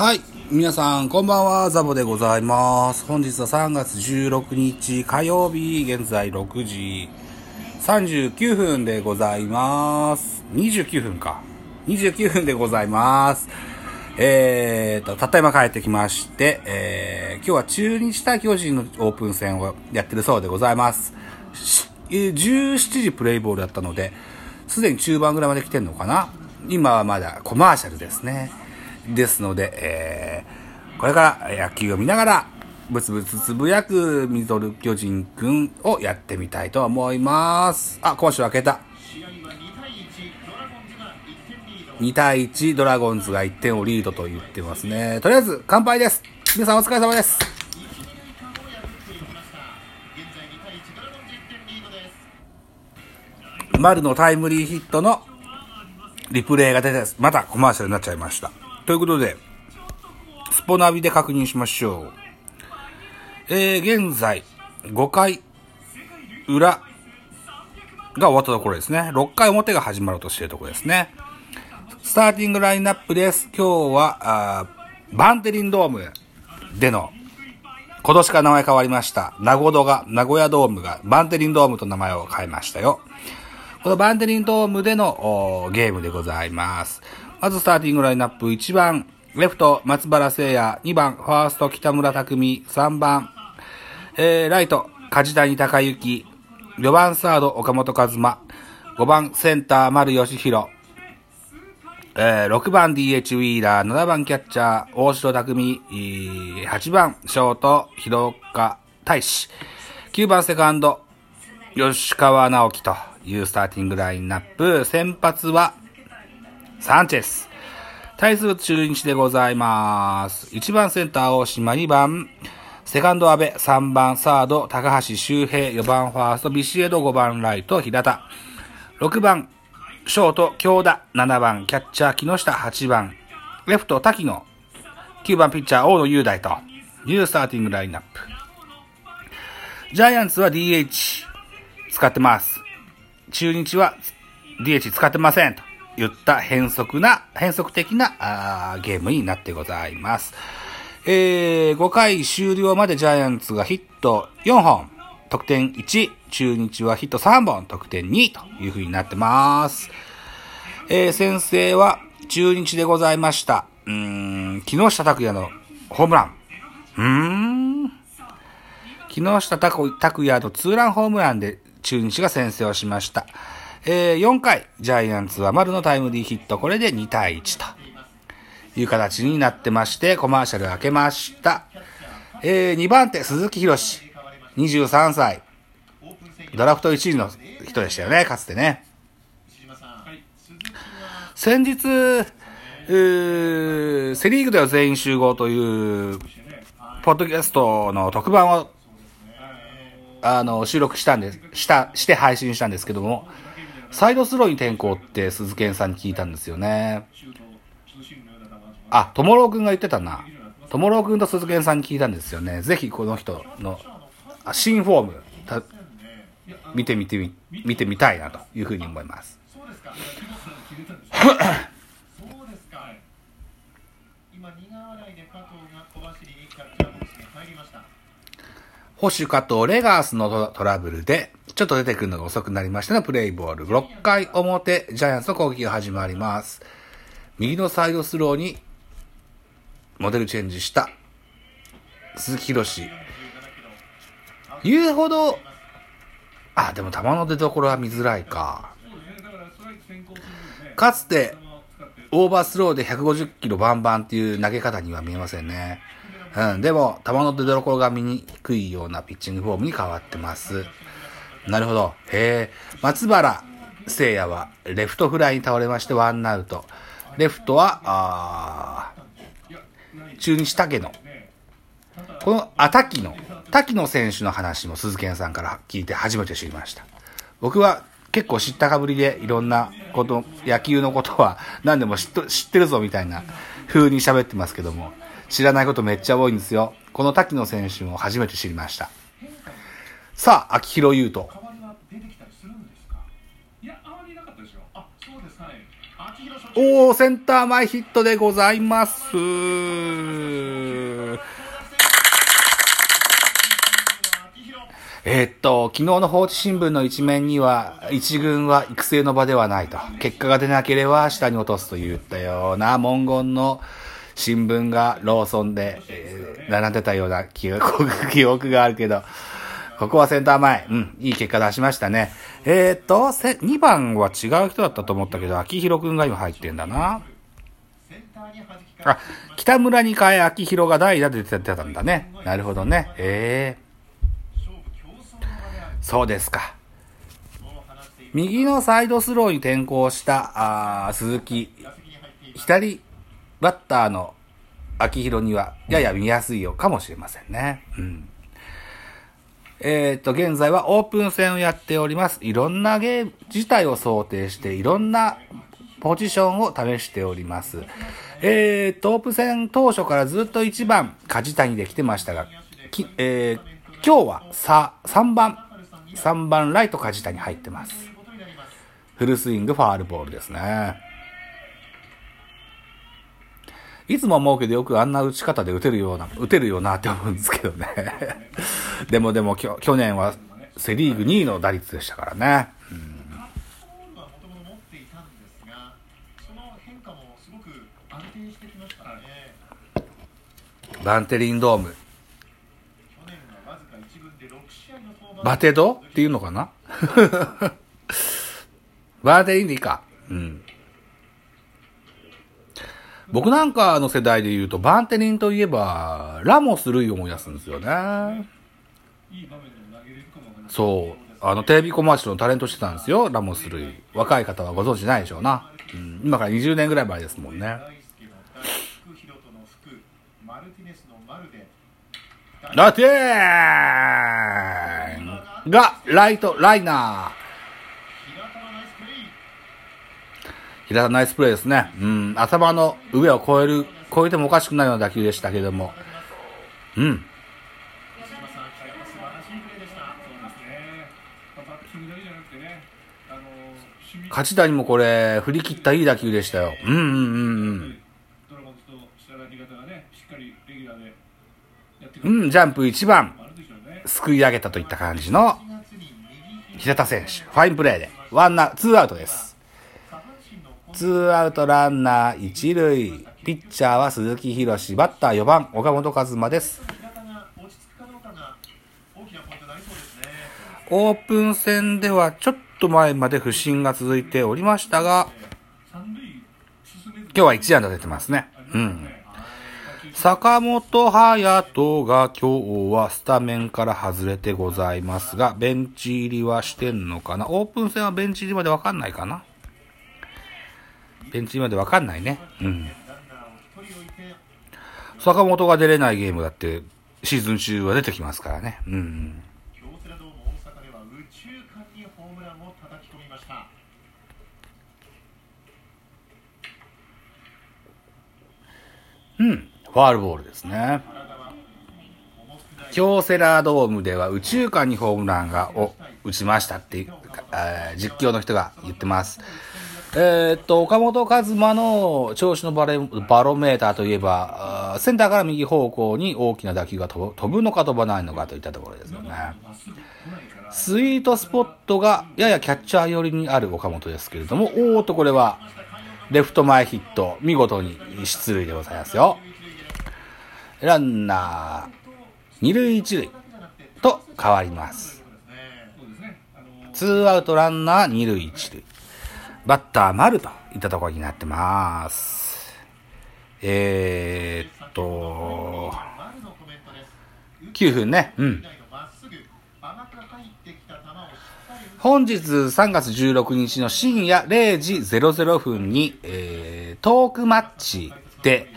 はい。皆さん、こんばんは。ザボでございます。本日は3月16日火曜日、現在6時39分でございます。29分か。29分でございます。えーと、たった今帰ってきまして、えー、今日は中日対巨人のオープン戦をやってるそうでございます。17時プレイボールだったので、すでに中盤ぐらいまで来てんのかな今はまだコマーシャルですね。ですので、えー、これから野球を見ながら、ブツブツつぶやくミドル巨人くんをやってみたいと思います。あ、今週開けた。2対1、ドラゴンズが1点をリードと言ってますね。とりあえず、乾杯です。皆さんお疲れ様です。丸のタイムリーヒットのリプレイが出て、またコマーシャルになっちゃいました。ということで、スポナビで確認しましょう。えー、現在、5回裏が終わったところですね。6回表が始まろうとしているところですね。スターティングラインナップです。今日は、バンテリンドームでの、今年から名前変わりました。名古屋が、名古屋ドームがバンテリンドームと名前を変えましたよ。このバンテリンドームでのゲームでございます。まずスターティングラインナップ1番、レフト松原聖也、2番ファースト北村匠、3番、えー、ライト梶谷隆之、4番サード岡本和真、5番センター丸義弘、えー、6番 DH ウィーラー、7番キャッチャー大城匠、8番ショート広岡大志、9番セカンド吉川直樹というスターティングラインナップ。先発は、サンチェス。対する中日でございます。1番センター大島、2番、セカンド阿部、3番サード高橋周平、4番ファーストビシエド、5番ライト平田。6番、ショート京田、7番キャッチャー木下、8番、レフト滝野、9番ピッチャー大野雄大というスターティングラインナップ。ジャイアンツは DH 使ってます。中日は DH 使ってませんと言った変則な、変則的なあーゲームになってございます。えー、5回終了までジャイアンツがヒット4本、得点1、中日はヒット3本、得点2という風になってます。えー、先制は中日でございました。うーん、木下拓也のホームラン。うーん。木下拓拓也のツーランホームランで中日が先制をしました。えー、4回、ジャイアンツは丸のタイムリーヒット、これで2対1という形になってまして、コマーシャル開けました。えー、2番手、鈴木博士、23歳。ドラフト1位の人でしたよね、かつてね。先日、うーセリーグでは全員集合という、ポッドキャストの特番をあの、収録したんです、した、して配信したんですけども、サイドスローに転向って鈴健さんに聞いたんですよね。あ、ともろうくんが言ってたな。ともろうくんと鈴健さんに聞いたんですよね。ぜひこの人のあ新フォーム、た見てみてみ、見てみたいなというふうに思います。保守加藤レガースのトラブルで、ちょっと出てくるのが遅くなりましたが、プレイボール。6回表、ジャイアンツの攻撃が始まります。右のサイドスローに、モデルチェンジした、鈴木博志。言うほど、あ、でも球の出所は見づらいか。かつて、オーバースローで150キロバンバンっていう投げ方には見えませんね。うん、でも、球の出所が見にくいようなピッチングフォームに変わってます。なるほど。へえ。松原聖也は、レフトフライに倒れまして、ワンアウト。レフトは、あ中日竹野。この、あ、滝野。滝野選手の話も鈴健さんから聞いて初めて知りました。僕は結構知ったかぶりでいろんなこと、野球のことは何でも知っ知ってるぞみたいな風に喋ってますけども、知らないことめっちゃ多いんですよ。この滝野選手も初めて知りました。さあ、秋広優斗。おおー、センター前ヒットでございます。えーっと、昨日の放置新聞の一面には、一軍は育成の場ではないと。結果が出なければ下に落とすといったような文言の新聞がローソンで、えー並んでたような記憶記憶があるけど、ここはセンター前。うん、いい結果出しましたね。えーっと、2番は違う人だったと思ったけど、秋広くんが今入ってんだな。あ、北村に変え秋広が代打で出てたんだね。なるほどね。ええ勝負競争の場であるそうですか。右のサイドスローに転向した、あー鈴木。左バッターの秋広にはやや見やすいようかもしれませんね。うん。えっ、と、現在はオープン戦をやっております。いろんなゲーム自体を想定して、いろんなポジションを試しております。えっ、と、オープン戦当初からずっと1番、梶谷で来てましたが、きえー今日はさ3番、3番ライト梶谷入って。ますフルスイングファールボールですね。いつも思うけどよくあんな打ち方で打てるような、打てるよなって思うんですけどね。でもでも去年はセリーグ2位の打率でしたからね。ボールはもともと持っていたんバンテリンドーム。バテドっていうのかな？バーテリンでいいか。うん。僕なんかの世代で言うと、バンテリンといえば、ラモス・ルイを思い出すんですよね。そう。あの、テレビコマーシャルのタレントしてたんですよ、ラモス・ルイ。若い方はご存知ないでしょうな。うん、今から20年ぐらい前ですもんね。ラテーンが、ライト、ライナー。平田のナイスプレー平田ナイスプレーですね。うん、頭の上を越える、越えてもおかしくないような打球でしたけども。うん。西島さん素晴らしいプレーでしたそうですねバッティングだけじゃなくてねあの守備勝ち谷もこれ、振り切ったいい打球でしたよ。うんうんうんうん。うん、ジャンプ1番、すくい上げたといった感じの平田選手。ファインプレーで、ワンナ、ツーアウトです。ツーアウトランナー一塁。ピッチャーは鈴木博士、バッター4番、岡本和真です。オープン戦ではちょっと前まで不振が続いておりましたが、今日は1安打出てますね。うん。坂本隼人が今日はスタメンから外れてございますが、ベンチ入りはしてんのかな？オープン戦はベンチ入りまでわかんないかな？ベンチ入りまでわかんないね。うん。坂本が出れないゲームだって、シーズン中は出てきますからね。うん。京セラドーム大阪では宇宙間にホームランを叩き込みましたうん。ファールボールですね。京セラドームでは宇宙間にホームランがを打ちましたっていう、えー実況の人が言ってます。えーっと、岡本和真の調子のバレバロメーターといえば、センターから右方向に大きな打球が飛ぶ飛ぶのか飛ばないのかといったところですよね。スイートスポットがややキャッチャー寄りにある岡本ですけれども、おーっとこれはレフト前ヒット、見事に出塁でございますよ。ランナー、二塁一塁と変わります。ツーアウトランナー二塁一塁。バッター丸といったところになってます。えー、っと、9分ね。うん。本日3月16日の深夜0時00分に、えー、トークマッチで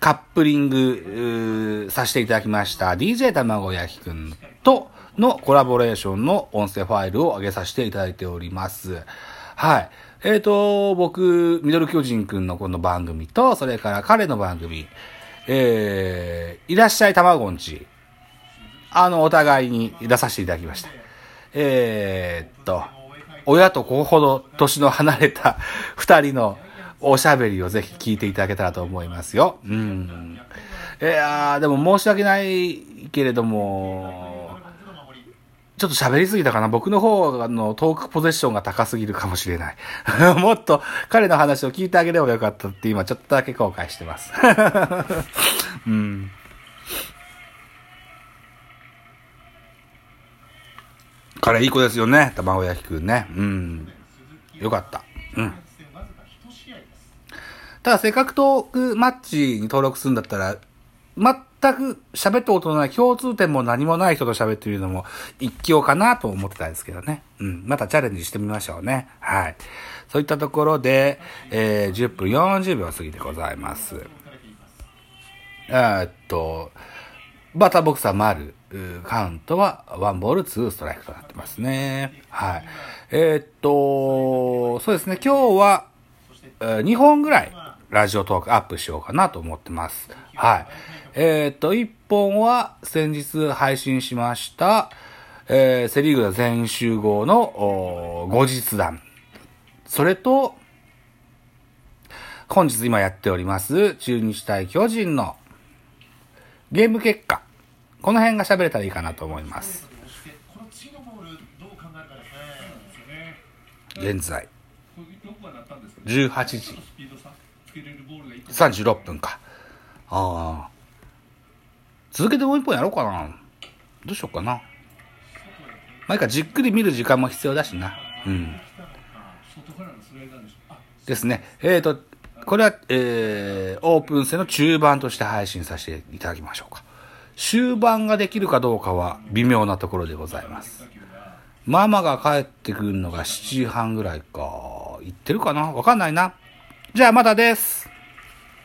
カップリングさせていただきました DJ 卵焼きくんとのコラボレーションの音声ファイルを上げさせていただいております。はい。えっ、と、僕、ミドル巨人くんのこの番組と、それから彼の番組、えー、いらっしゃいたまごんち、あの、お互いに出させていただきました。えーっと、親と子ほど年の離れた 二人のおしゃべりをぜひ聞いていただけたらと思いますよ。うん。いやー、でも申し訳ないけれども、ちょっと喋りすぎたかな。僕の方のトークポゼッションが高すぎるかもしれない。もっと彼の話を聞いてあげればよかったって今ちょっとだけ後悔してます。うん。彼いい子ですよね。卵焼きくんね。うん。よかった。うん。ただ、せっかくトークマッチに登録するんだったら、全く喋ったことのない共通点も何もない人と喋ってみるのも一興かなと思ってたんですけどね。うん。またチャレンジしてみましょうね。はい。そういったところで、えー、10分40秒過ぎてございます。えーっと、バターボクスは丸、うーカウントはワンボールツーストライクとなってますね。はい。えーっと、そうですね、今日は、え2本ぐらいラジオトークアップしようかなと思ってます。はい。えーっと、1本は先日配信しました、えーセリーグの全員集合の後日談。それと、本日今やっております、中日対巨人のゲーム結果。この辺が喋れたらいいかなと思います。現在、18時36分か。ああ。続けてもう一本やろうかな。どうしようかな。まあいいか、じっくり見る時間も必要だしな。うん。で。すね。えーと、これは、えー、オープン戦の中盤として配信させていただきましょうか。終盤ができるかどうかは微妙なところでございます。ママが帰ってくるのが7時半ぐらいか。行ってるかな？わかんないな。じゃあまたです。